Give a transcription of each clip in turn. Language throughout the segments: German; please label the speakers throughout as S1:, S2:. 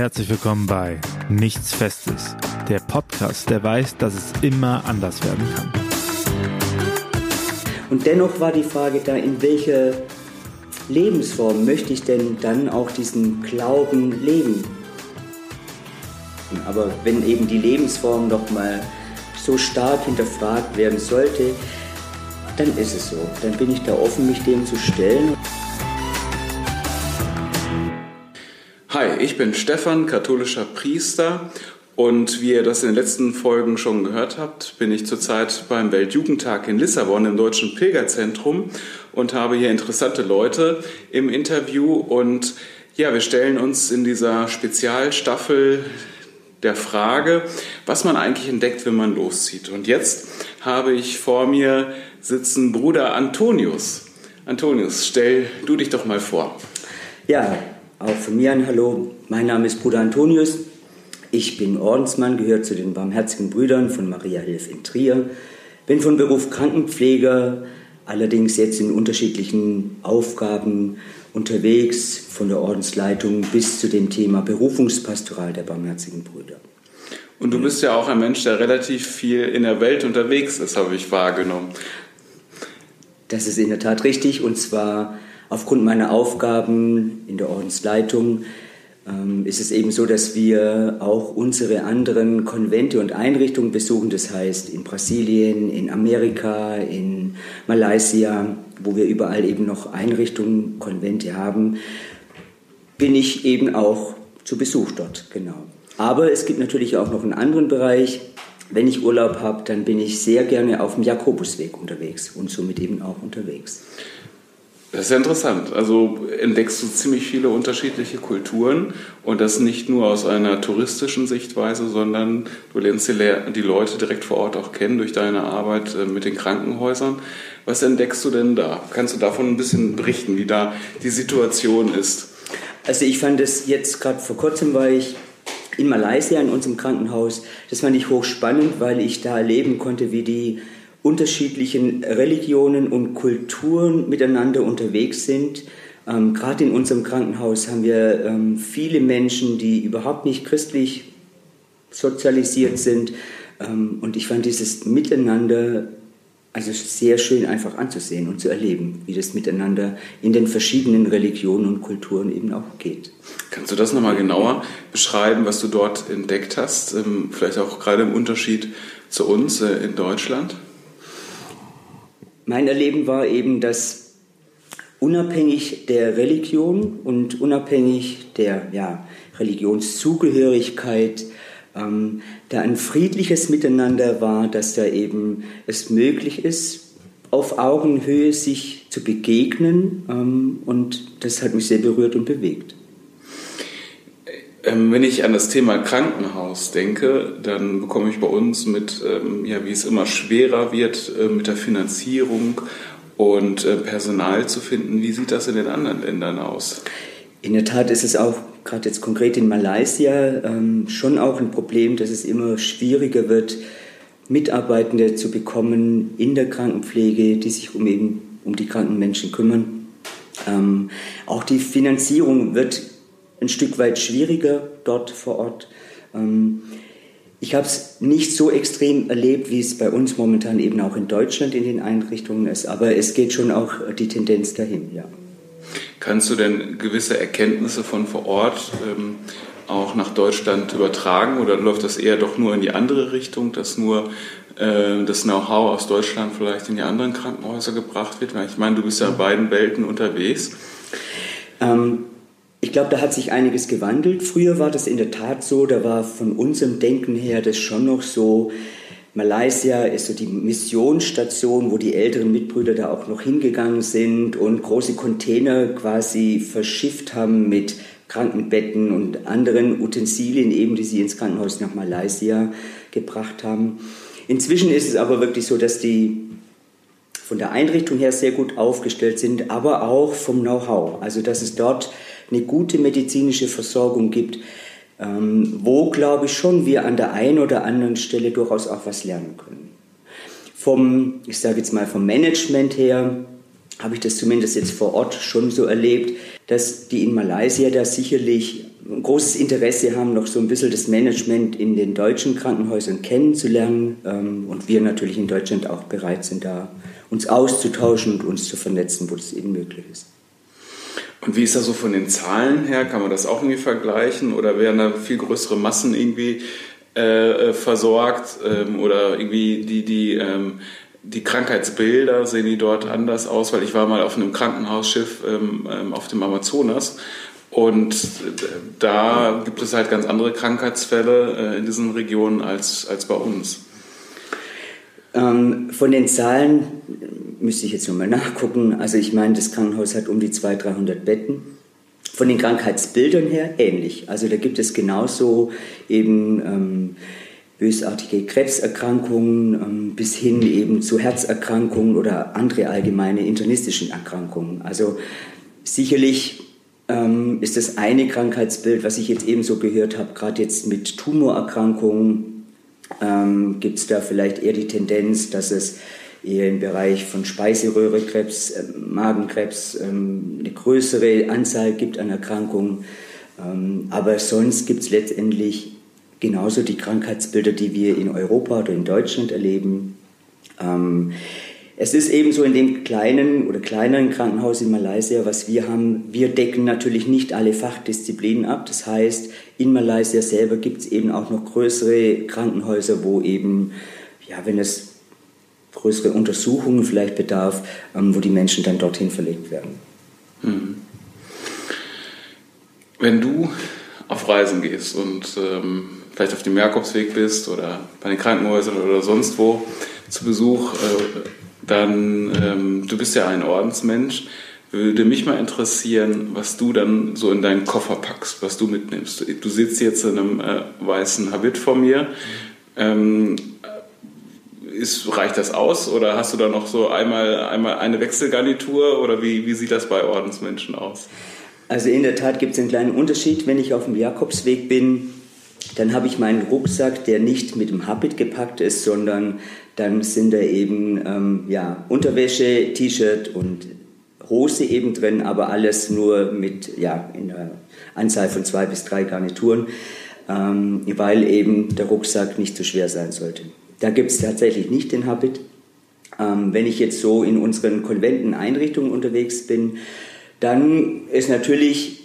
S1: Herzlich willkommen bei Nichts Festes, der Podcast, der weiß, dass es immer anders werden kann.
S2: Und dennoch war die Frage da, in welcher Lebensform möchte ich denn dann auch diesen Glauben leben? Aber wenn eben die Lebensform noch mal so stark hinterfragt werden sollte, dann ist es so. Dann bin ich da offen, mich dem zu stellen.
S3: Ich bin Stefan, katholischer Priester und wie ihr das in den letzten Folgen schon gehört habt, bin ich zurzeit beim Weltjugendtag in Lissabon im Deutschen Pilgerzentrum und habe hier interessante Leute im Interview und ja, wir stellen uns in dieser Spezialstaffel der Frage, was man eigentlich entdeckt, wenn man loszieht. Und jetzt habe ich vor mir sitzen Bruder Antonius. Antonius, stell du dich doch mal vor.
S2: Ja, auch von mir ein Hallo. Mein Name ist Bruder Antonius. Ich bin Ordensmann, gehöre zu den Barmherzigen Brüdern von Maria Hilf in Trier. Bin von Beruf Krankenpfleger, allerdings jetzt in unterschiedlichen Aufgaben unterwegs, von der Ordensleitung bis zu dem Thema Berufungspastoral der Barmherzigen Brüder.
S3: Und du bist ja auch ein Mensch, der relativ viel in der Welt unterwegs ist, habe ich wahrgenommen.
S2: Das ist in der Tat richtig, und zwar Aufgrund meiner Aufgaben in der Ordensleitung ist es eben so, dass wir auch unsere anderen Konvente und Einrichtungen besuchen. Das heißt in Brasilien, in Amerika, in Malaysia, wo wir überall eben noch Einrichtungen, Konvente haben, bin ich eben auch zu Besuch dort, genau. Aber es gibt natürlich auch noch einen anderen Bereich. Wenn ich Urlaub habe, dann bin ich sehr gerne auf dem Jakobusweg unterwegs und somit eben auch unterwegs.
S3: Das ist ja interessant. Also entdeckst du ziemlich viele unterschiedliche Kulturen und das nicht nur aus einer touristischen Sichtweise, sondern du lernst die Leute direkt vor Ort auch kennen durch deine Arbeit äh, mit den Krankenhäusern. Was entdeckst du denn da? Kannst du davon ein bisschen berichten, wie da die Situation ist?
S2: Also ich fand es jetzt gerade vor kurzem war ich in Malaysia in unserem Krankenhaus. Das fand ich hochspannend, weil ich da erleben konnte, wie die unterschiedlichen Religionen und Kulturen miteinander unterwegs sind. Ähm, Gerade in unserem Krankenhaus haben wir ähm, viele Menschen, die überhaupt nicht christlich sozialisiert sind. Ähm, und ich fand dieses Miteinander also sehr schön einfach anzusehen und zu erleben, wie das miteinander in den verschiedenen Religionen und Kulturen eben auch geht.
S3: Kannst du das nochmal genauer beschreiben, was du dort entdeckt hast? Ähm, vielleicht auch gerade im Unterschied zu uns äh, in Deutschland?
S2: Mein Erleben war eben, dass unabhängig der Religion und unabhängig der ja, Religionszugehörigkeit ähm, da ein friedliches Miteinander war, dass da eben es möglich ist, auf Augenhöhe sich zu begegnen ähm, und das hat mich sehr berührt und bewegt.
S3: Ähm, wenn ich an das Thema Krankenhaus denke, dann bekomme ich bei uns mit, ähm, ja, wie es immer schwerer wird äh, mit der Finanzierung und äh, Personal zu finden. Wie sieht das in den anderen Ländern aus?
S2: In der Tat ist es auch gerade jetzt konkret in Malaysia ähm, schon auch ein Problem, dass es immer schwieriger wird, Mitarbeitende zu bekommen in der Krankenpflege, die sich um eben um die kranken Menschen kümmern. Ähm, auch die Finanzierung wird ein Stück weit schwieriger dort vor Ort. Ähm, ich habe es nicht so extrem erlebt, wie es bei uns momentan eben auch in Deutschland in den Einrichtungen ist, aber es geht schon auch die Tendenz dahin, ja.
S3: Kannst du denn gewisse Erkenntnisse von vor Ort ähm, auch nach Deutschland übertragen oder läuft das eher doch nur in die andere Richtung, dass nur äh, das Know-how aus Deutschland vielleicht in die anderen Krankenhäuser gebracht wird? Weil ich meine, du bist ja in beiden Welten unterwegs.
S2: Ähm, ich glaube, da hat sich einiges gewandelt. Früher war das in der Tat so, da war von unserem Denken her das schon noch so, Malaysia ist so die Missionsstation, wo die älteren Mitbrüder da auch noch hingegangen sind und große Container quasi verschifft haben mit Krankenbetten und anderen Utensilien, eben die sie ins Krankenhaus nach Malaysia gebracht haben. Inzwischen ist es aber wirklich so, dass die von der Einrichtung her sehr gut aufgestellt sind, aber auch vom Know-how. Also dass es dort eine gute medizinische Versorgung gibt, ähm, wo, glaube ich, schon wir an der einen oder anderen Stelle durchaus auch was lernen können. Vom, ich sage jetzt mal vom Management her, habe ich das zumindest jetzt vor Ort schon so erlebt, dass die in Malaysia da sicherlich ein großes Interesse haben, noch so ein bisschen das Management in den deutschen Krankenhäusern kennenzulernen ähm, und wir natürlich in Deutschland auch bereit sind, da uns auszutauschen und uns zu vernetzen, wo das eben möglich ist.
S3: Und wie ist das so von den Zahlen her? Kann man das auch irgendwie vergleichen oder werden da viel größere Massen irgendwie äh, äh versorgt ähm, oder irgendwie die, die, ähm, die Krankheitsbilder sehen die dort anders aus? Weil ich war mal auf einem Krankenhausschiff ähm, ähm auf dem Amazonas und äh, da gibt es halt ganz andere Krankheitsfälle äh, in diesen Regionen als, als bei uns.
S2: Ähm, von den Zahlen müsste ich jetzt nochmal nachgucken. Also ich meine, das Krankenhaus hat um die 200, 300 Betten. Von den Krankheitsbildern her ähnlich. Also da gibt es genauso eben ähm, bösartige Krebserkrankungen ähm, bis hin eben zu Herzerkrankungen oder andere allgemeine internistischen Erkrankungen. Also sicherlich ähm, ist das eine Krankheitsbild, was ich jetzt ebenso gehört habe, gerade jetzt mit Tumorerkrankungen, ähm, gibt es da vielleicht eher die Tendenz, dass es eher im Bereich von Speiseröhrekrebs, äh, Magenkrebs ähm, eine größere Anzahl gibt an Erkrankungen. Ähm, aber sonst gibt es letztendlich genauso die Krankheitsbilder, die wir in Europa oder in Deutschland erleben. Ähm, es ist eben so in dem kleinen oder kleineren Krankenhaus in Malaysia, was wir haben, wir decken natürlich nicht alle Fachdisziplinen ab. Das heißt, in Malaysia selber gibt es eben auch noch größere Krankenhäuser, wo eben, ja, wenn es größere Untersuchungen vielleicht bedarf, ähm, wo die Menschen dann dorthin verlegt werden. Hm.
S3: Wenn du auf Reisen gehst und ähm, vielleicht auf dem Jakobsweg bist oder bei den Krankenhäusern oder sonst wo zu Besuch, äh, dann, ähm, du bist ja ein Ordensmensch, würde mich mal interessieren, was du dann so in deinen Koffer packst, was du mitnimmst. Du sitzt jetzt in einem äh, weißen Habit vor mir. Ähm, ist, reicht das aus oder hast du da noch so einmal, einmal eine Wechselgarnitur oder wie, wie sieht das bei Ordensmenschen aus?
S2: Also in der Tat gibt es einen kleinen Unterschied. Wenn ich auf dem Jakobsweg bin, dann habe ich meinen Rucksack, der nicht mit dem Habit gepackt ist, sondern dann sind da eben ähm, ja, Unterwäsche, T-Shirt und Hose eben drin, aber alles nur mit ja, in einer Anzahl von zwei bis drei Garnituren, ähm, weil eben der Rucksack nicht zu schwer sein sollte. Da gibt es tatsächlich nicht den Habit. Ähm, wenn ich jetzt so in unseren Konventen, Einrichtungen unterwegs bin, dann ist natürlich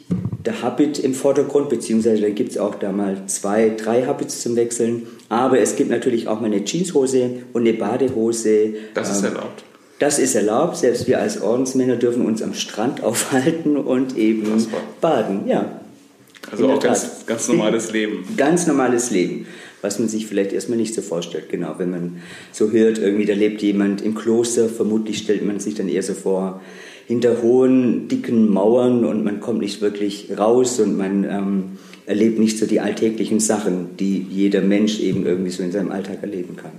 S2: der Habit im Vordergrund, beziehungsweise dann gibt es auch da mal zwei, drei Habits zum Wechseln. Aber es gibt natürlich auch mal eine Jeanshose und eine Badehose.
S3: Das ist ähm, erlaubt.
S2: Das ist erlaubt. Selbst wir als Ordensmänner dürfen uns am Strand aufhalten und eben baden. Ja.
S3: Also auch ganz, ganz normales Leben.
S2: Ganz normales Leben, was man sich vielleicht erstmal nicht so vorstellt. Genau, wenn man so hört, irgendwie da lebt jemand im Kloster, vermutlich stellt man sich dann eher so vor, hinter hohen, dicken Mauern und man kommt nicht wirklich raus und man ähm, erlebt nicht so die alltäglichen Sachen, die jeder Mensch eben irgendwie so in seinem Alltag erleben kann.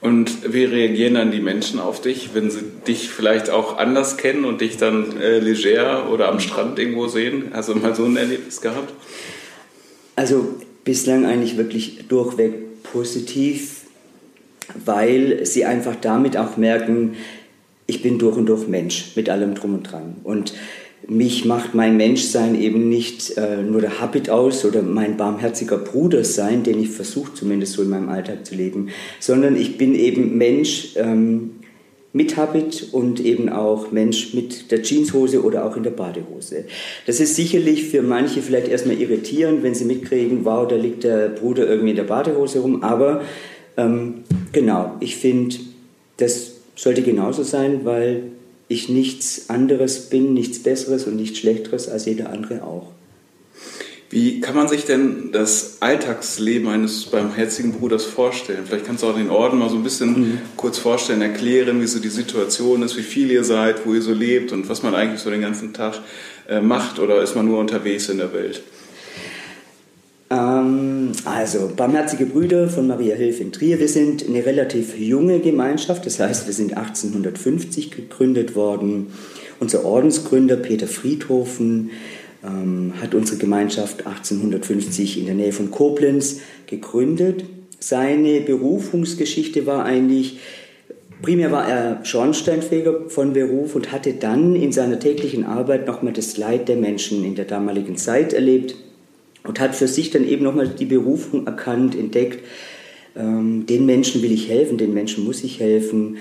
S3: Und wie reagieren dann die Menschen auf dich, wenn sie dich vielleicht auch anders kennen und dich dann äh, leger oder am Strand irgendwo sehen? Hast du mal so ein Erlebnis gehabt?
S2: Also bislang eigentlich wirklich durchweg positiv, weil sie einfach damit auch merken, ich bin durch und durch Mensch mit allem drum und dran. Und mich macht mein Menschsein eben nicht äh, nur der Habit aus oder mein barmherziger Bruder sein, den ich versuche zumindest so in meinem Alltag zu leben, sondern ich bin eben Mensch ähm, mit Habit und eben auch Mensch mit der Jeanshose oder auch in der Badehose. Das ist sicherlich für manche vielleicht erstmal irritierend, wenn sie mitkriegen, wow, da liegt der Bruder irgendwie in der Badehose rum, aber ähm, genau, ich finde, das sollte genauso sein, weil ich nichts anderes bin, nichts Besseres und nichts Schlechteres als jeder andere auch.
S3: Wie kann man sich denn das Alltagsleben eines barmherzigen Bruders vorstellen? Vielleicht kannst du auch den Orden mal so ein bisschen mhm. kurz vorstellen, erklären, wie so die Situation ist, wie viel ihr seid, wo ihr so lebt und was man eigentlich so den ganzen Tag äh, macht oder ist man nur unterwegs in der Welt?
S2: Ähm, also, Barmherzige Brüder von Maria Hilf in Trier. Wir sind eine relativ junge Gemeinschaft, das heißt, wir sind 1850 gegründet worden. Unser Ordensgründer Peter Friedhofen ähm, hat unsere Gemeinschaft 1850 in der Nähe von Koblenz gegründet. Seine Berufungsgeschichte war eigentlich Primär war er Schornsteinfeger von Beruf und hatte dann in seiner täglichen Arbeit nochmal das Leid der Menschen in der damaligen Zeit erlebt und hat für sich dann eben nochmal die Berufung erkannt, entdeckt, ähm, den Menschen will ich helfen, den Menschen muss ich helfen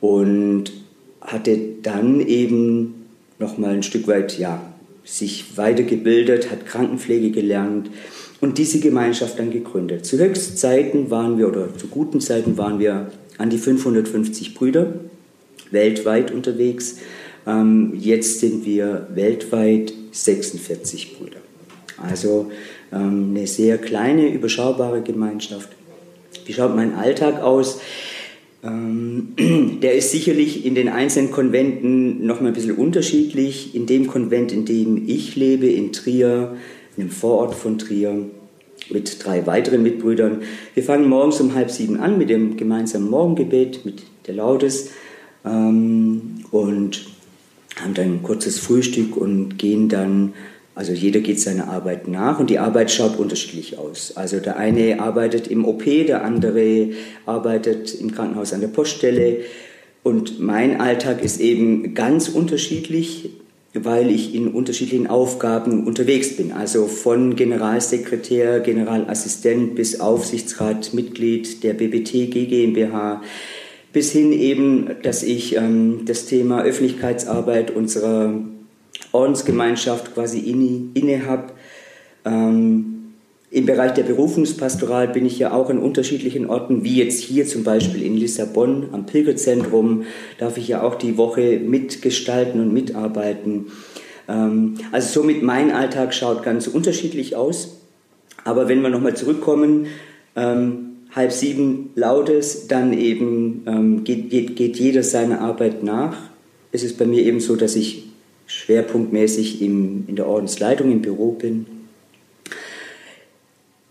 S2: und hatte dann eben nochmal ein Stück weit, ja, sich weitergebildet, hat Krankenpflege gelernt und diese Gemeinschaft dann gegründet. Zu Höchstzeiten waren wir, oder zu guten Zeiten waren wir an die 550 Brüder weltweit unterwegs. Ähm, jetzt sind wir weltweit 46 Brüder. Also ähm, eine sehr kleine, überschaubare Gemeinschaft. Wie schaut mein Alltag aus? Ähm, der ist sicherlich in den einzelnen Konventen noch mal ein bisschen unterschiedlich. In dem Konvent, in dem ich lebe, in Trier, in einem Vorort von Trier, mit drei weiteren Mitbrüdern. Wir fangen morgens um halb sieben an mit dem gemeinsamen Morgengebet, mit der Laudes ähm, und haben dann ein kurzes Frühstück und gehen dann also jeder geht seiner Arbeit nach und die Arbeit schaut unterschiedlich aus. Also der eine arbeitet im OP, der andere arbeitet im Krankenhaus an der Poststelle. Und mein Alltag ist eben ganz unterschiedlich, weil ich in unterschiedlichen Aufgaben unterwegs bin. Also von Generalsekretär, Generalassistent bis Aufsichtsrat, Mitglied der BBT GmbH bis hin eben, dass ich ähm, das Thema Öffentlichkeitsarbeit unserer Ordensgemeinschaft quasi inne, inne habe. Ähm, Im Bereich der Berufungspastoral bin ich ja auch in unterschiedlichen Orten, wie jetzt hier zum Beispiel in Lissabon am Pilgerzentrum, darf ich ja auch die Woche mitgestalten und mitarbeiten. Ähm, also somit mein Alltag schaut ganz unterschiedlich aus. Aber wenn wir nochmal zurückkommen, ähm, halb sieben Lautes, dann eben ähm, geht, geht, geht jeder seiner Arbeit nach. Es ist bei mir eben so, dass ich schwerpunktmäßig im, in der Ordensleitung im Büro bin.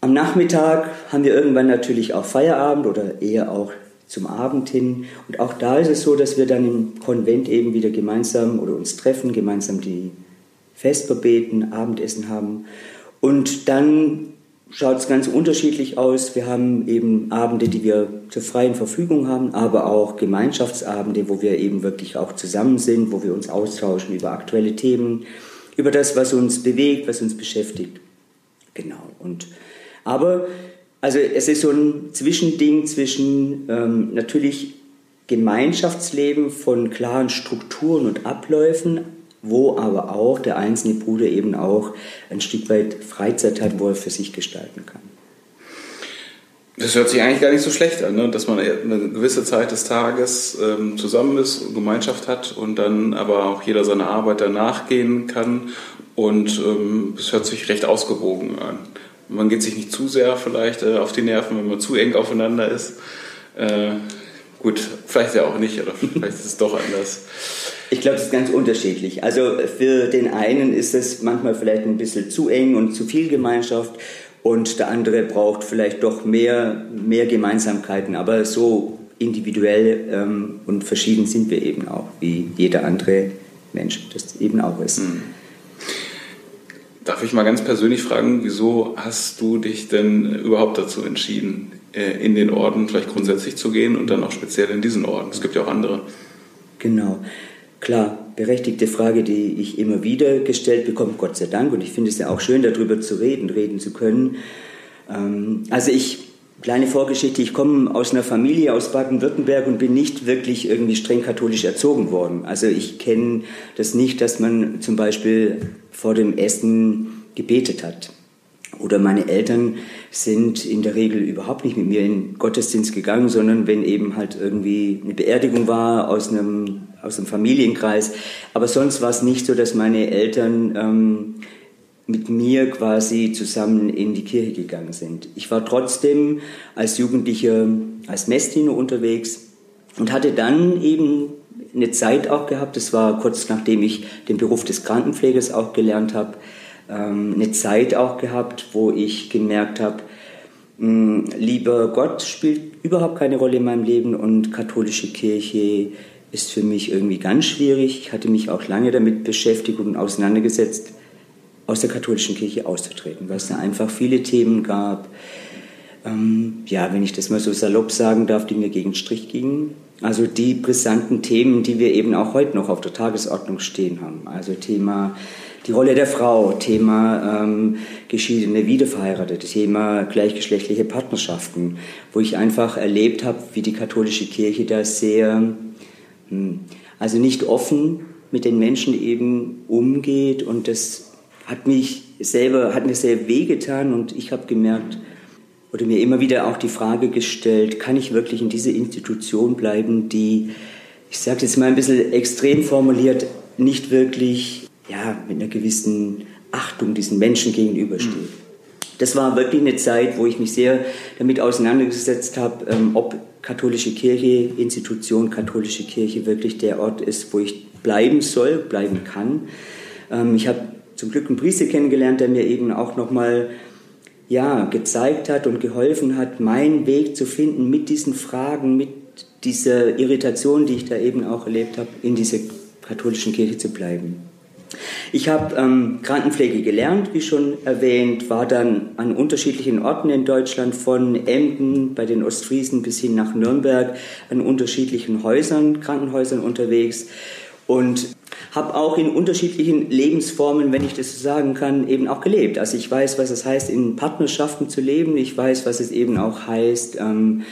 S2: Am Nachmittag haben wir irgendwann natürlich auch Feierabend oder eher auch zum Abend hin. Und auch da ist es so, dass wir dann im Konvent eben wieder gemeinsam oder uns treffen, gemeinsam die Vesper beten, Abendessen haben. Und dann schaut es ganz unterschiedlich aus. Wir haben eben Abende, die wir zur freien Verfügung haben, aber auch Gemeinschaftsabende, wo wir eben wirklich auch zusammen sind, wo wir uns austauschen über aktuelle Themen, über das, was uns bewegt, was uns beschäftigt. Genau. Und aber also es ist so ein Zwischending zwischen ähm, natürlich Gemeinschaftsleben von klaren Strukturen und Abläufen, wo aber auch der einzelne Bruder eben auch ein Stück weit Freizeit hat, wo er für sich gestalten kann.
S3: Das hört sich eigentlich gar nicht so schlecht an, ne? dass man eine gewisse Zeit des Tages ähm, zusammen ist, Gemeinschaft hat und dann aber auch jeder seiner Arbeit danach gehen kann. Und ähm, das hört sich recht ausgewogen an. Man geht sich nicht zu sehr vielleicht äh, auf die Nerven, wenn man zu eng aufeinander ist. Äh, gut, vielleicht ja auch nicht, oder vielleicht ist es doch anders.
S2: Ich glaube, es ist ganz unterschiedlich. Also für den einen ist es manchmal vielleicht ein bisschen zu eng und zu viel Gemeinschaft und der andere braucht vielleicht doch mehr, mehr Gemeinsamkeiten. Aber so individuell ähm, und verschieden sind wir eben auch, wie jeder andere Mensch das eben auch ist. Mhm.
S3: Darf ich mal ganz persönlich fragen, wieso hast du dich denn überhaupt dazu entschieden, in den Orden vielleicht grundsätzlich zu gehen und dann auch speziell in diesen Orden? Es gibt ja auch andere.
S2: Genau. Klar, berechtigte Frage, die ich immer wieder gestellt bekomme, Gott sei Dank. Und ich finde es ja auch schön, darüber zu reden, reden zu können. Ähm, also ich, kleine Vorgeschichte, ich komme aus einer Familie aus Baden-Württemberg und bin nicht wirklich irgendwie streng katholisch erzogen worden. Also ich kenne das nicht, dass man zum Beispiel vor dem Essen gebetet hat. Oder meine Eltern sind in der Regel überhaupt nicht mit mir in Gottesdienst gegangen, sondern wenn eben halt irgendwie eine Beerdigung war aus einem, aus einem Familienkreis. Aber sonst war es nicht so, dass meine Eltern ähm, mit mir quasi zusammen in die Kirche gegangen sind. Ich war trotzdem als Jugendlicher als Messdiener unterwegs und hatte dann eben eine Zeit auch gehabt, das war kurz nachdem ich den Beruf des Krankenpflegers auch gelernt habe, ähm, eine Zeit auch gehabt, wo ich gemerkt habe, hm, lieber Gott spielt überhaupt keine Rolle in meinem Leben und katholische Kirche ist für mich irgendwie ganz schwierig. Ich hatte mich auch lange damit beschäftigt und auseinandergesetzt, aus der katholischen Kirche auszutreten, weil es da einfach viele Themen gab, ähm, ja, wenn ich das mal so salopp sagen darf, die mir gegen Strich gingen. Also die brisanten Themen, die wir eben auch heute noch auf der Tagesordnung stehen haben. Also Thema die Rolle der Frau, Thema ähm, geschiedene Wiederverheiratete, Thema gleichgeschlechtliche Partnerschaften, wo ich einfach erlebt habe, wie die katholische Kirche da sehr, hm, also nicht offen mit den Menschen eben umgeht und das hat mich selber, hat mir sehr wehgetan und ich habe gemerkt, oder mir immer wieder auch die Frage gestellt, kann ich wirklich in dieser Institution bleiben, die, ich sage jetzt mal ein bisschen extrem formuliert, nicht wirklich ja, mit einer gewissen Achtung diesen Menschen gegenübersteht. Mhm. Das war wirklich eine Zeit, wo ich mich sehr damit auseinandergesetzt habe, ähm, ob katholische Kirche, Institution katholische Kirche wirklich der Ort ist, wo ich bleiben soll, bleiben kann. Ähm, ich habe zum Glück einen Priester kennengelernt, der mir eben auch nochmal ja, gezeigt hat und geholfen hat, meinen Weg zu finden mit diesen Fragen, mit dieser Irritation, die ich da eben auch erlebt habe, in dieser katholischen Kirche zu bleiben. Ich habe ähm, Krankenpflege gelernt, wie schon erwähnt, war dann an unterschiedlichen Orten in Deutschland, von Emden bei den Ostfriesen bis hin nach Nürnberg, an unterschiedlichen Häusern, Krankenhäusern unterwegs und habe auch in unterschiedlichen Lebensformen, wenn ich das so sagen kann, eben auch gelebt. Also ich weiß, was es heißt, in Partnerschaften zu leben. Ich weiß, was es eben auch heißt, ähm,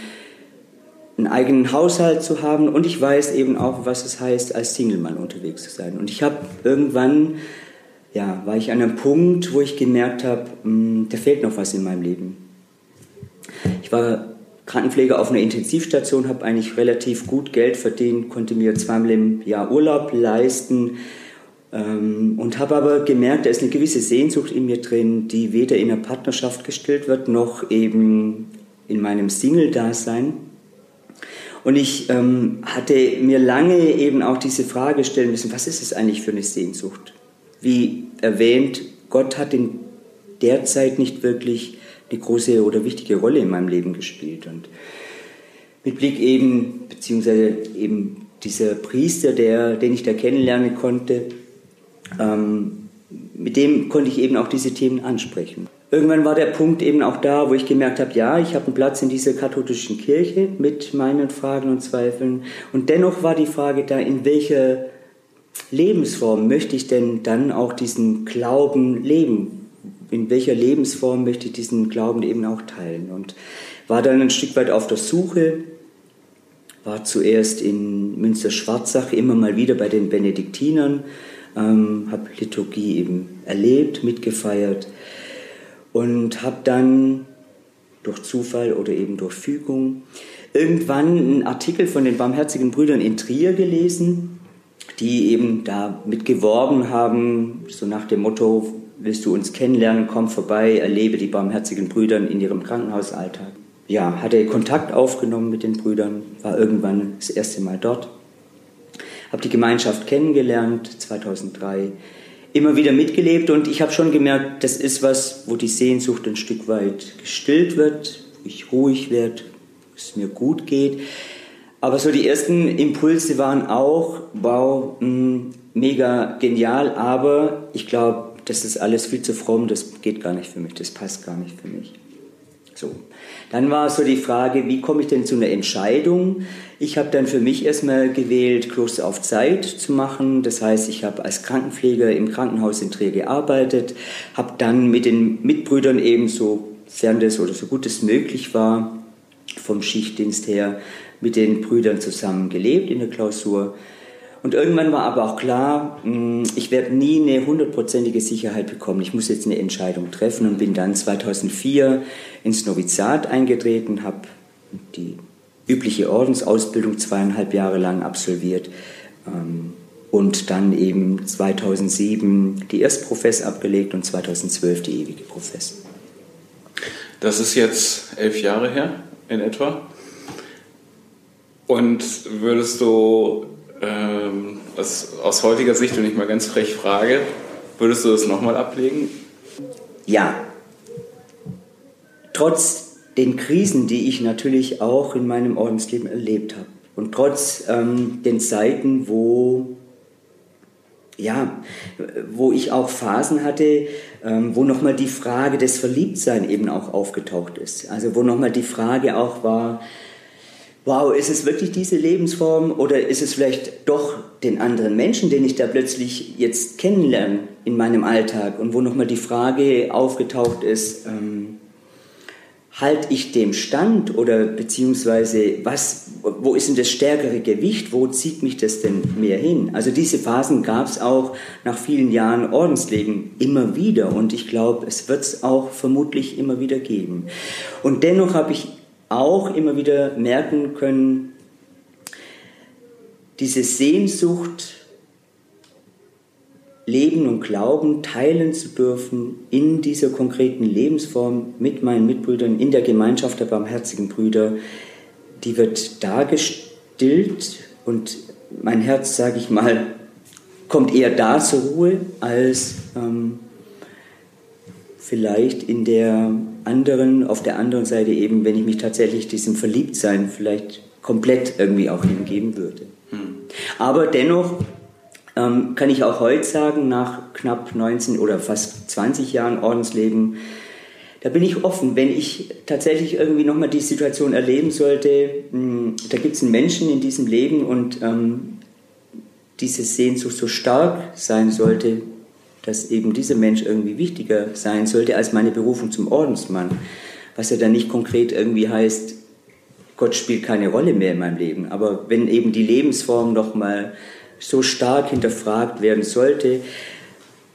S2: einen eigenen Haushalt zu haben. Und ich weiß eben auch, was es heißt, als Single-Mann unterwegs zu sein. Und ich habe irgendwann, ja, war ich an einem Punkt, wo ich gemerkt habe, hm, da fehlt noch was in meinem Leben. Ich war Krankenpfleger auf einer Intensivstation, habe eigentlich relativ gut Geld verdient, konnte mir zweimal im Jahr Urlaub leisten ähm, und habe aber gemerkt, da ist eine gewisse Sehnsucht in mir drin, die weder in der Partnerschaft gestillt wird, noch eben in meinem Single-Dasein. Und ich ähm, hatte mir lange eben auch diese Frage stellen müssen, was ist es eigentlich für eine Sehnsucht? Wie erwähnt, Gott hat in der Zeit nicht wirklich eine große oder wichtige Rolle in meinem Leben gespielt. Und mit Blick eben, beziehungsweise eben dieser Priester, der, den ich da kennenlernen konnte, ähm, mit dem konnte ich eben auch diese Themen ansprechen. Irgendwann war der Punkt eben auch da, wo ich gemerkt habe, ja, ich habe einen Platz in dieser katholischen Kirche mit meinen Fragen und Zweifeln. Und dennoch war die Frage da, in welcher Lebensform möchte ich denn dann auch diesen Glauben leben? in welcher Lebensform möchte ich diesen Glauben eben auch teilen. Und war dann ein Stück weit auf der Suche, war zuerst in Münster-Schwarzach immer mal wieder bei den Benediktinern, ähm, habe Liturgie eben erlebt, mitgefeiert und habe dann durch Zufall oder eben durch Fügung irgendwann einen Artikel von den Barmherzigen Brüdern in Trier gelesen, die eben da mit geworben haben, so nach dem Motto, willst du uns kennenlernen, komm vorbei, erlebe die barmherzigen Brüder in ihrem Krankenhausalltag. Ja, hatte Kontakt aufgenommen mit den Brüdern, war irgendwann das erste Mal dort, habe die Gemeinschaft kennengelernt, 2003, immer wieder mitgelebt und ich habe schon gemerkt, das ist was, wo die Sehnsucht ein Stück weit gestillt wird, wo ich ruhig werde, wo es mir gut geht. Aber so die ersten Impulse waren auch, wow, mh, mm, mega genial, aber ich glaube, das ist alles viel zu fromm, das geht gar nicht für mich, das passt gar nicht für mich. So. Dann war so die Frage, wie komme ich denn zu einer Entscheidung? Ich habe dann für mich erstmal gewählt, Kloster auf Zeit zu machen. Das heißt, ich habe als Krankenpfleger im Krankenhaus in Trier gearbeitet, habe dann mit den Mitbrüdern eben so fern das oder so gut es möglich war, vom Schichtdienst her mit den Brüdern zusammen gelebt in der Klausur. Und irgendwann war aber auch klar, hm, ich werde nie eine hundertprozentige Sicherheit bekommen. Ich muss jetzt eine Entscheidung treffen und bin dann 2004 ins Novizat eingetreten, habe die übliche Ordensausbildung zweieinhalb Jahre lang absolviert ähm, und dann eben 2007 die Erstprofess abgelegt und 2012 die ewige Profess.
S3: Das ist jetzt elf Jahre her in etwa. Und würdest du ähm, aus, aus heutiger Sicht, wenn ich mal ganz frech frage, würdest du das nochmal ablegen?
S2: Ja. Trotz den Krisen, die ich natürlich auch in meinem Ordensleben erlebt habe und trotz ähm, den Zeiten, wo ja, wo ich auch Phasen hatte, ähm, wo nochmal die Frage des Verliebtsein eben auch aufgetaucht ist. Also wo nochmal die Frage auch war, wow, ist es wirklich diese Lebensform oder ist es vielleicht doch den anderen Menschen, den ich da plötzlich jetzt kennenlerne in meinem Alltag und wo nochmal die Frage aufgetaucht ist, ähm, halte ich dem stand oder beziehungsweise was, wo ist denn das stärkere Gewicht, wo zieht mich das denn mehr hin? Also diese Phasen gab es auch nach vielen Jahren Ordensleben immer wieder und ich glaube, es wird es auch vermutlich immer wieder geben. Und dennoch habe ich auch immer wieder merken können, diese Sehnsucht, Leben und Glauben teilen zu dürfen in dieser konkreten Lebensform mit meinen Mitbrüdern in der Gemeinschaft der barmherzigen Brüder, die wird dargestillt und mein Herz, sage ich mal, kommt eher da zur Ruhe als ähm, vielleicht in der anderen, auf der anderen Seite eben, wenn ich mich tatsächlich diesem Verliebtsein vielleicht komplett irgendwie auch hingeben würde. Hm. Aber dennoch ähm, kann ich auch heute sagen, nach knapp 19 oder fast 20 Jahren Ordensleben, da bin ich offen, wenn ich tatsächlich irgendwie nochmal die Situation erleben sollte, mh, hm, da gibt es einen Menschen in diesem Leben und ähm, diese Sehnsucht so stark sein sollte, dass eben dieser Mensch irgendwie wichtiger sein sollte als meine Berufung zum Ordensmann. Was ja dann nicht konkret irgendwie heißt, Gott spielt keine Rolle mehr in meinem Leben. Aber wenn eben die Lebensform nochmal so stark hinterfragt werden sollte,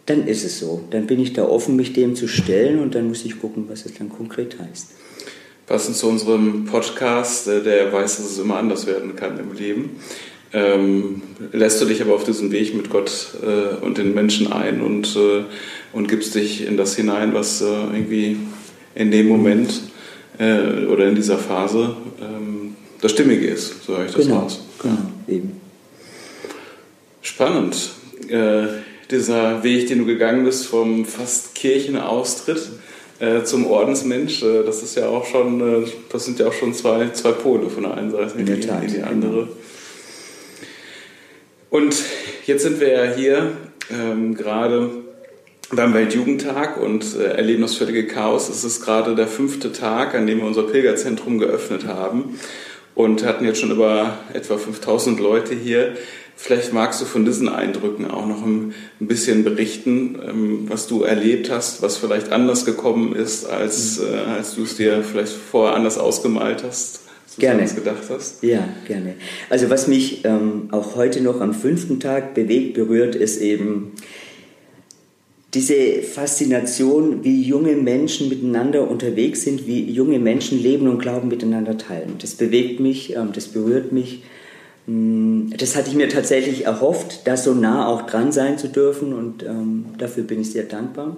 S2: dann ist es so. Dann bin ich da offen, mich dem zu stellen und dann muss ich gucken, was es dann konkret heißt.
S3: Passend zu unserem Podcast, äh, der weiß, dass es immer anders werden kann im Leben, ähm, lässt du dich aber auf diesen Weg mit Gott äh, und den Menschen ein und, äh, und gibst dich in das hinein, was äh, irgendwie in dem Moment äh, oder in dieser Phase ähm, das Stimmige ist, so höre ich das
S2: genau,
S3: raus.
S2: Genau, eben.
S3: Spannend. Äh, dieser Weg, den du gegangen bist, vom fast Kirchenaustritt äh, zum Ordensmensch, das ist ja auch schon, das sind ja auch schon zwei, zwei Pole von der einen Seite in, in die andere. Und jetzt sind wir ja hier ähm, gerade beim Weltjugendtag und äh, erleben das völlige Chaos. Es ist gerade der fünfte Tag, an dem wir unser Pilgerzentrum geöffnet haben und hatten jetzt schon über etwa 5000 Leute hier. Vielleicht magst du von diesen Eindrücken auch noch ein bisschen berichten, ähm, was du erlebt hast, was vielleicht anders gekommen ist, als, äh, als du es dir vielleicht vorher anders ausgemalt hast.
S2: Gerne.
S3: gedacht hast?
S2: Ja, gerne. Also was mich ähm, auch heute noch am fünften Tag bewegt, berührt, ist eben diese Faszination, wie junge Menschen miteinander unterwegs sind, wie junge Menschen Leben und Glauben miteinander teilen. Das bewegt mich, ähm, das berührt mich. Mm, das hatte ich mir tatsächlich erhofft, da so nah auch dran sein zu dürfen und ähm, dafür bin ich sehr dankbar.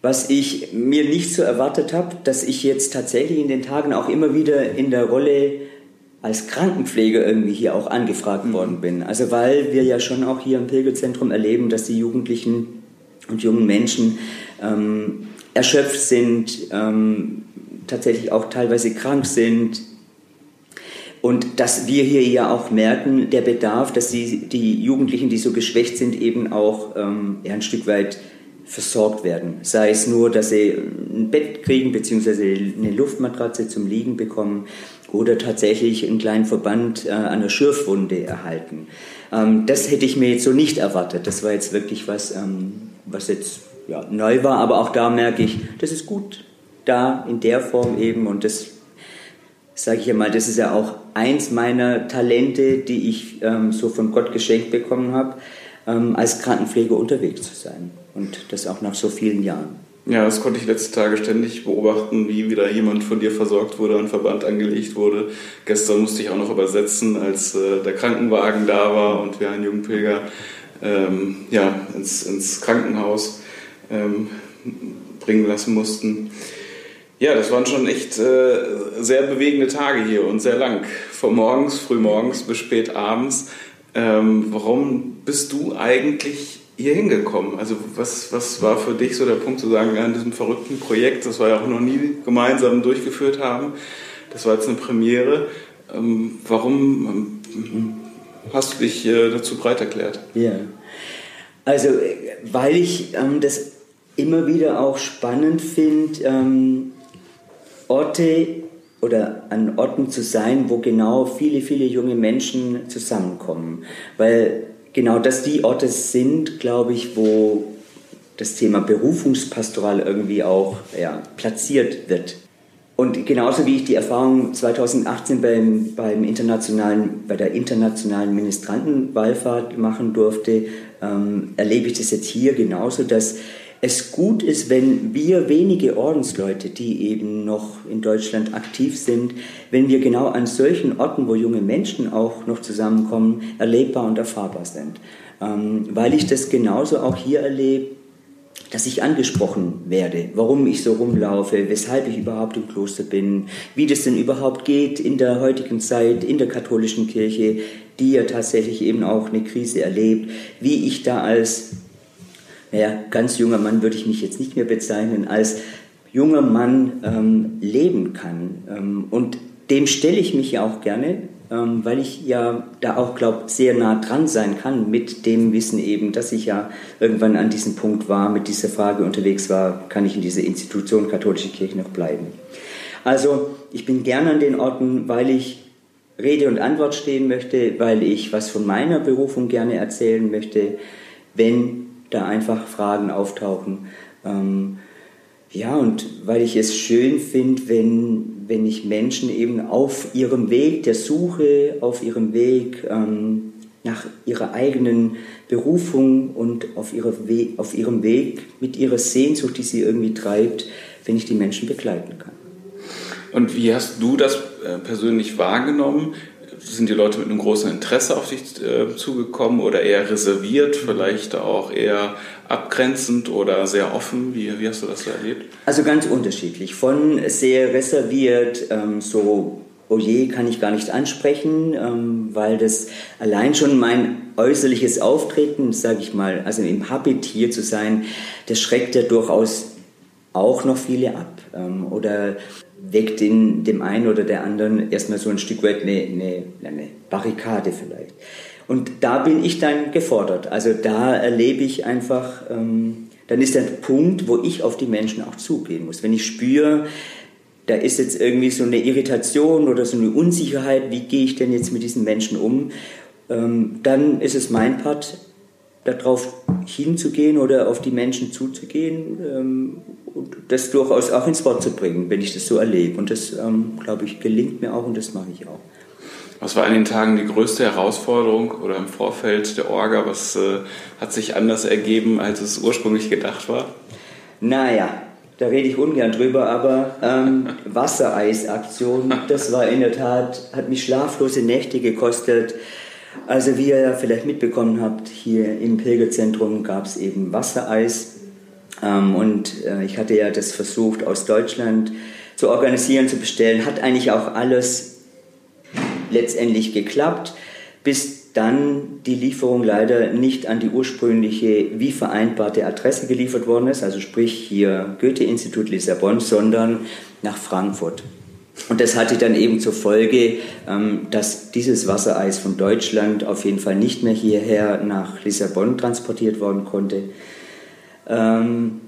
S2: Was ich mir nicht so erwartet habe, dass ich jetzt tatsächlich in den Tagen auch immer wieder in der Rolle als Krankenpfleger irgendwie hier auch angefragt mhm. worden bin. Also weil wir ja schon auch hier im Pilgerzentrum erleben, dass die Jugendlichen und jungen Menschen ähm, erschöpft sind, ähm, tatsächlich auch teilweise krank sind, und dass wir hier ja auch merken, der Bedarf, dass die, die Jugendlichen, die so geschwächt sind, eben auch ähm, ja, ein Stück weit versorgt werden. Sei es nur, dass sie ein Bett kriegen, beziehungsweise eine Luftmatratze zum Liegen bekommen oder tatsächlich einen kleinen Verband äh, an der Schürfwunde erhalten. Ähm, das hätte ich mir jetzt so nicht erwartet. Das war jetzt wirklich was, ähm, was jetzt ja, neu war, aber auch da merke ich, das ist gut da in der Form eben und das sage ich ja mal, das ist ja auch eins meiner Talente, die ich ähm, so von Gott geschenkt bekommen habe, ähm, als Krankenpfleger unterwegs zu sein. Und das auch nach so vielen Jahren.
S3: Ja, das konnte ich letzte Tage ständig beobachten, wie wieder jemand von dir versorgt wurde, ein Verband angelegt wurde. Gestern musste ich auch noch übersetzen, als äh, der Krankenwagen da war und wir einen Jugendpilger ähm, ja, ins, ins Krankenhaus ähm, bringen lassen mussten. Ja, das waren schon echt äh, sehr bewegende Tage hier und sehr lang. Von morgens, früh morgens bis spät abends. Ähm, warum bist du eigentlich hier hingekommen? Also was, was war für dich so der Punkt zu sagen, ja, in diesem verrückten Projekt, das wir ja auch noch nie gemeinsam durchgeführt haben, das war jetzt eine Premiere. Ähm, warum ähm, hast du dich äh, dazu breit erklärt?
S2: Ja, also weil ich ähm, das immer wieder auch spannend finde, ähm, Orte oder an Orten zu sein, wo genau viele, viele junge Menschen zusammenkommen. Weil genau das die Orte sind, glaube ich, wo das Thema Berufungspastoral irgendwie auch ja, platziert wird. Und genauso wie ich die Erfahrung 2018 beim, beim internationalen, bei der internationalen Ministrantenwallfahrt machen durfte, ähm, erlebe ich das jetzt hier genauso, dass es gut ist, wenn wir wenige Ordensleute, die eben noch in Deutschland aktiv sind, wenn wir genau an solchen Orten, wo junge Menschen auch noch zusammenkommen, erlebbar und erfahrbar sind. Ähm, weil ich das genauso auch hier erlebe, dass ich angesprochen werde, warum ich so rumlaufe, weshalb ich überhaupt im Kloster bin, wie das denn überhaupt geht in der heutigen Zeit in der katholischen Kirche, die ja tatsächlich eben auch eine Krise erlebt, wie ich da als naja, ganz junger Mann würde ich mich jetzt nicht mehr bezeichnen, als junger Mann ähm, leben kann. Ähm, und dem stelle ich mich ja auch gerne, ähm, weil ich ja da auch glaube, sehr nah dran sein kann mit dem Wissen eben, dass ich ja irgendwann an diesem Punkt war, mit dieser Frage unterwegs war, kann ich in dieser Institution katholische Kirche noch bleiben. Also ich bin gerne an den Orten, weil ich Rede und Antwort stehen möchte, weil ich was von meiner Berufung gerne erzählen möchte, wenn da einfach Fragen auftauchen. Ähm, ja, und weil ich es schön finde, wenn, wenn ich Menschen eben auf ihrem Weg der Suche, auf ihrem Weg ähm, nach ihrer eigenen Berufung und auf, ihrer We auf ihrem Weg mit ihrer Sehnsucht, die sie irgendwie treibt, wenn ich die Menschen begleiten kann.
S3: Und wie hast du das äh, persönlich wahrgenommen? Sind die Leute mit einem großen Interesse auf dich äh, zugekommen oder eher reserviert, vielleicht auch eher abgrenzend oder sehr offen? Wie, wie hast du das so erlebt?
S2: Also ganz unterschiedlich. Von sehr reserviert, ähm, so, oh je, kann ich gar nicht ansprechen, ähm, weil das allein schon mein äußerliches Auftreten, sage ich mal, also im Habit hier zu sein, das schreckt ja durchaus auch noch viele ab. Ähm, oder weckt in dem einen oder der anderen erstmal so ein Stück weit eine, eine, eine Barrikade vielleicht. Und da bin ich dann gefordert. Also da erlebe ich einfach, ähm, dann ist der Punkt, wo ich auf die Menschen auch zugehen muss. Wenn ich spüre, da ist jetzt irgendwie so eine Irritation oder so eine Unsicherheit, wie gehe ich denn jetzt mit diesen Menschen um, ähm, dann ist es mein Part, darauf hinzugehen oder auf die Menschen zuzugehen ähm, das durchaus auch ins Wort zu bringen, wenn ich das so erlebe. Und das, ähm, glaube ich, gelingt mir auch und das mache ich auch.
S3: Was war an den Tagen die größte Herausforderung oder im Vorfeld der Orga? Was äh, hat sich anders ergeben, als es ursprünglich gedacht war?
S2: Naja, da rede ich ungern drüber, aber ähm, Wassereisaktion, das war in der Tat, hat mich schlaflose Nächte gekostet. Also wie ihr ja vielleicht mitbekommen habt, hier im Pilgerzentrum gab es eben Wassereis. Ähm, und äh, ich hatte ja das versucht aus Deutschland zu organisieren, zu bestellen. Hat eigentlich auch alles letztendlich geklappt, bis dann die Lieferung leider nicht an die ursprüngliche, wie vereinbarte Adresse geliefert worden ist, also sprich hier Goethe-Institut Lissabon, sondern nach Frankfurt. Und das hatte dann eben zur Folge, ähm, dass dieses Wassereis von Deutschland auf jeden Fall nicht mehr hierher nach Lissabon transportiert worden konnte. Ähm,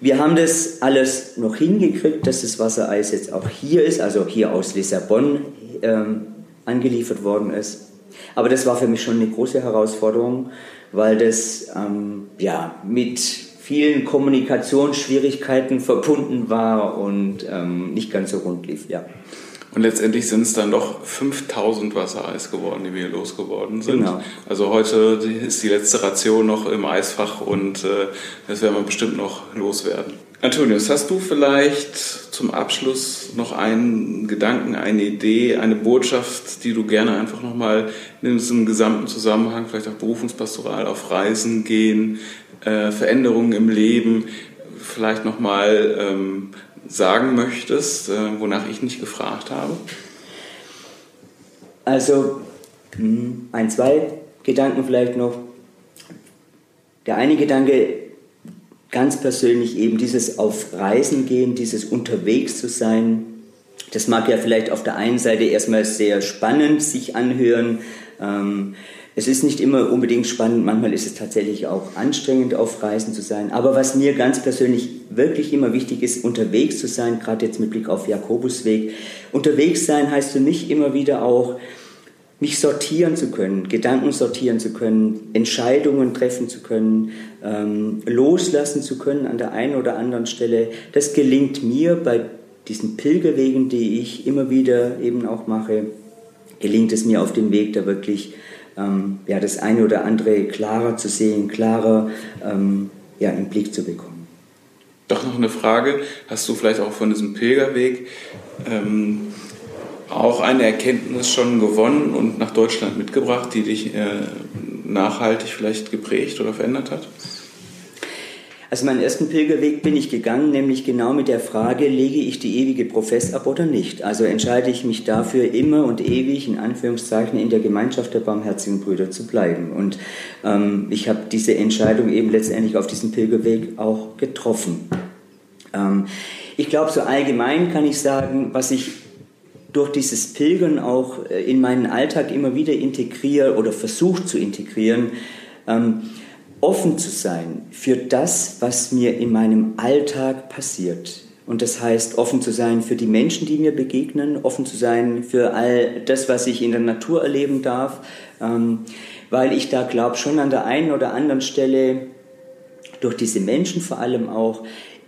S2: wir haben das alles noch hingekriegt, dass das Wassereis jetzt auch hier ist, also hier aus Lissabon ähm, angeliefert worden ist. Aber das war für mich schon eine große Herausforderung, weil das ja, mit vielen Kommunikationsschwierigkeiten verbunden war und ähm, nicht ganz so rund lief. Ja.
S3: Und letztendlich sind es dann doch 5000 Wassereis geworden, die wir losgeworden sind. Genau. Also heute ist die letzte Ration noch im Eisfach und äh, das werden wir bestimmt noch loswerden. Antonius, hast du vielleicht zum Abschluss noch einen Gedanken, eine Idee, eine Botschaft, die du gerne einfach nochmal in diesem gesamten Zusammenhang, vielleicht auch Berufungspastoral, auf Reisen gehen, äh, Veränderungen im Leben, vielleicht nochmal ähm, sagen möchtest, äh, wonach ich nicht gefragt habe?
S2: Also hm, ein, zwei Gedanken vielleicht noch. Der eine Gedanke, ganz persönlich eben dieses auf Reisen gehen, dieses unterwegs zu sein. Das mag ja vielleicht auf der einen Seite erstmal sehr spannend sich anhören. Ähm, es ist nicht immer unbedingt spannend, manchmal ist es tatsächlich auch anstrengend, auf Reisen zu sein. Aber was mir ganz persönlich wirklich immer wichtig ist, unterwegs zu sein, gerade jetzt mit Blick auf Jakobusweg. Unterwegs sein heißt für mich immer wieder auch, mich sortieren zu können, Gedanken sortieren zu können, Entscheidungen treffen zu können, ähm, loslassen zu können an der einen oder anderen Stelle. Das gelingt mir bei diesen Pilgerwegen, die ich immer wieder eben auch mache, gelingt es mir auf dem Weg da wirklich ähm, ja, das eine oder andere klarer zu sehen, klarer ähm, ja, im Blick zu bekommen.
S3: Doch noch eine Frage, hast du vielleicht auch von diesem Pilgerweg ähm, auch eine Erkenntnis schon gewonnen und nach Deutschland mitgebracht, die dich äh, nachhaltig vielleicht geprägt oder verändert hat?
S2: Also meinen ersten Pilgerweg bin ich gegangen, nämlich genau mit der Frage, lege ich die ewige Profess ab oder nicht? Also entscheide ich mich dafür, immer und ewig, in Anführungszeichen, in der Gemeinschaft der barmherzigen Brüder zu bleiben. Und ähm, ich habe diese Entscheidung eben letztendlich auf diesem Pilgerweg auch getroffen. Ähm, ich glaube, so allgemein kann ich sagen, was ich durch dieses Pilgern auch äh, in meinen Alltag immer wieder integriere oder versuche zu integrieren, ähm, offen zu sein für das, was mir in meinem Alltag passiert. Und das heißt, offen zu sein für die Menschen, die mir begegnen, offen zu sein für all das, was ich in der Natur erleben darf, ähm, weil ich da glaube schon an der einen oder anderen Stelle durch diese Menschen vor allem auch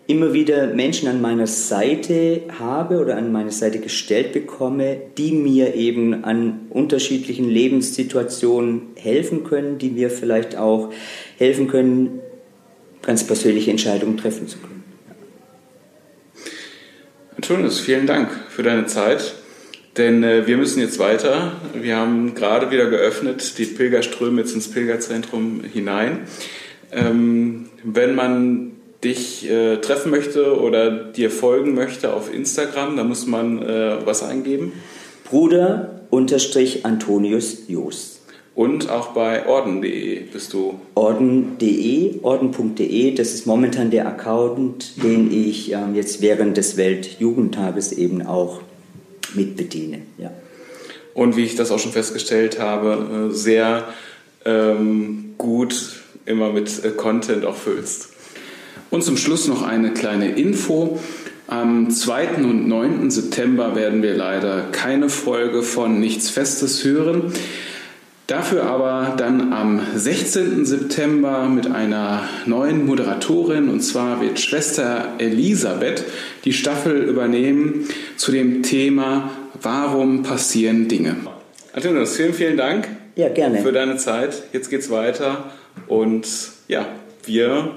S2: immer wieder Menschen an meiner Seite habe oder an meine Seite gestellt bekomme, die mir eben an unterschiedlichen Lebenssituationen helfen können, die mir vielleicht auch helfen können, ganz persönliche Entscheidungen treffen zu können.
S3: Antonius, vielen Dank für deine Zeit. Denn äh, wir müssen jetzt weiter. Wir haben gerade wieder geöffnet, die Pilgerströme jetzt ins Pilgerzentrum hinein. Ähm, wenn man dich äh, treffen möchte oder dir folgen möchte auf Instagram, da muss man äh, was eingeben.
S2: Bruder unterstrich Antonius Jost.
S3: Und auch bei orden.de bist du.
S2: Orden.de, orden.de, das ist momentan der Account, den ich ähm, jetzt während des Weltjugendtages eben auch mitbediene. Ja.
S3: Und wie ich das auch schon festgestellt habe, äh, sehr ähm, gut immer mit äh, Content auch füllst. Und zum Schluss noch eine kleine Info. Am 2. und 9. September werden wir leider keine Folge von Nichts Festes hören. Dafür aber dann am 16. September mit einer neuen Moderatorin und zwar wird Schwester Elisabeth die Staffel übernehmen zu dem Thema Warum passieren Dinge? Antonius, vielen, vielen Dank.
S2: Ja, gerne.
S3: Für deine Zeit. Jetzt geht's weiter und ja, wir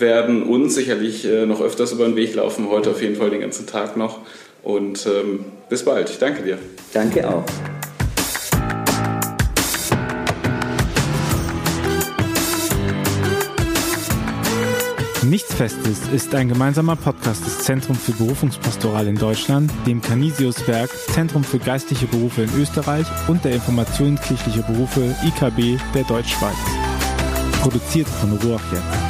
S3: werden uns sicherlich äh, noch öfters über den Weg laufen, heute auf jeden Fall den ganzen Tag noch. Und ähm, bis bald. Ich danke dir.
S2: Danke auch.
S1: Nichts Festes ist ein gemeinsamer Podcast des Zentrum für Berufungspastoral in Deutschland, dem Canisius-Werk, Zentrum für geistliche Berufe in Österreich und der Informationskirchliche Berufe IKB der Deutschschweiz. Produziert von Ruach jetzt.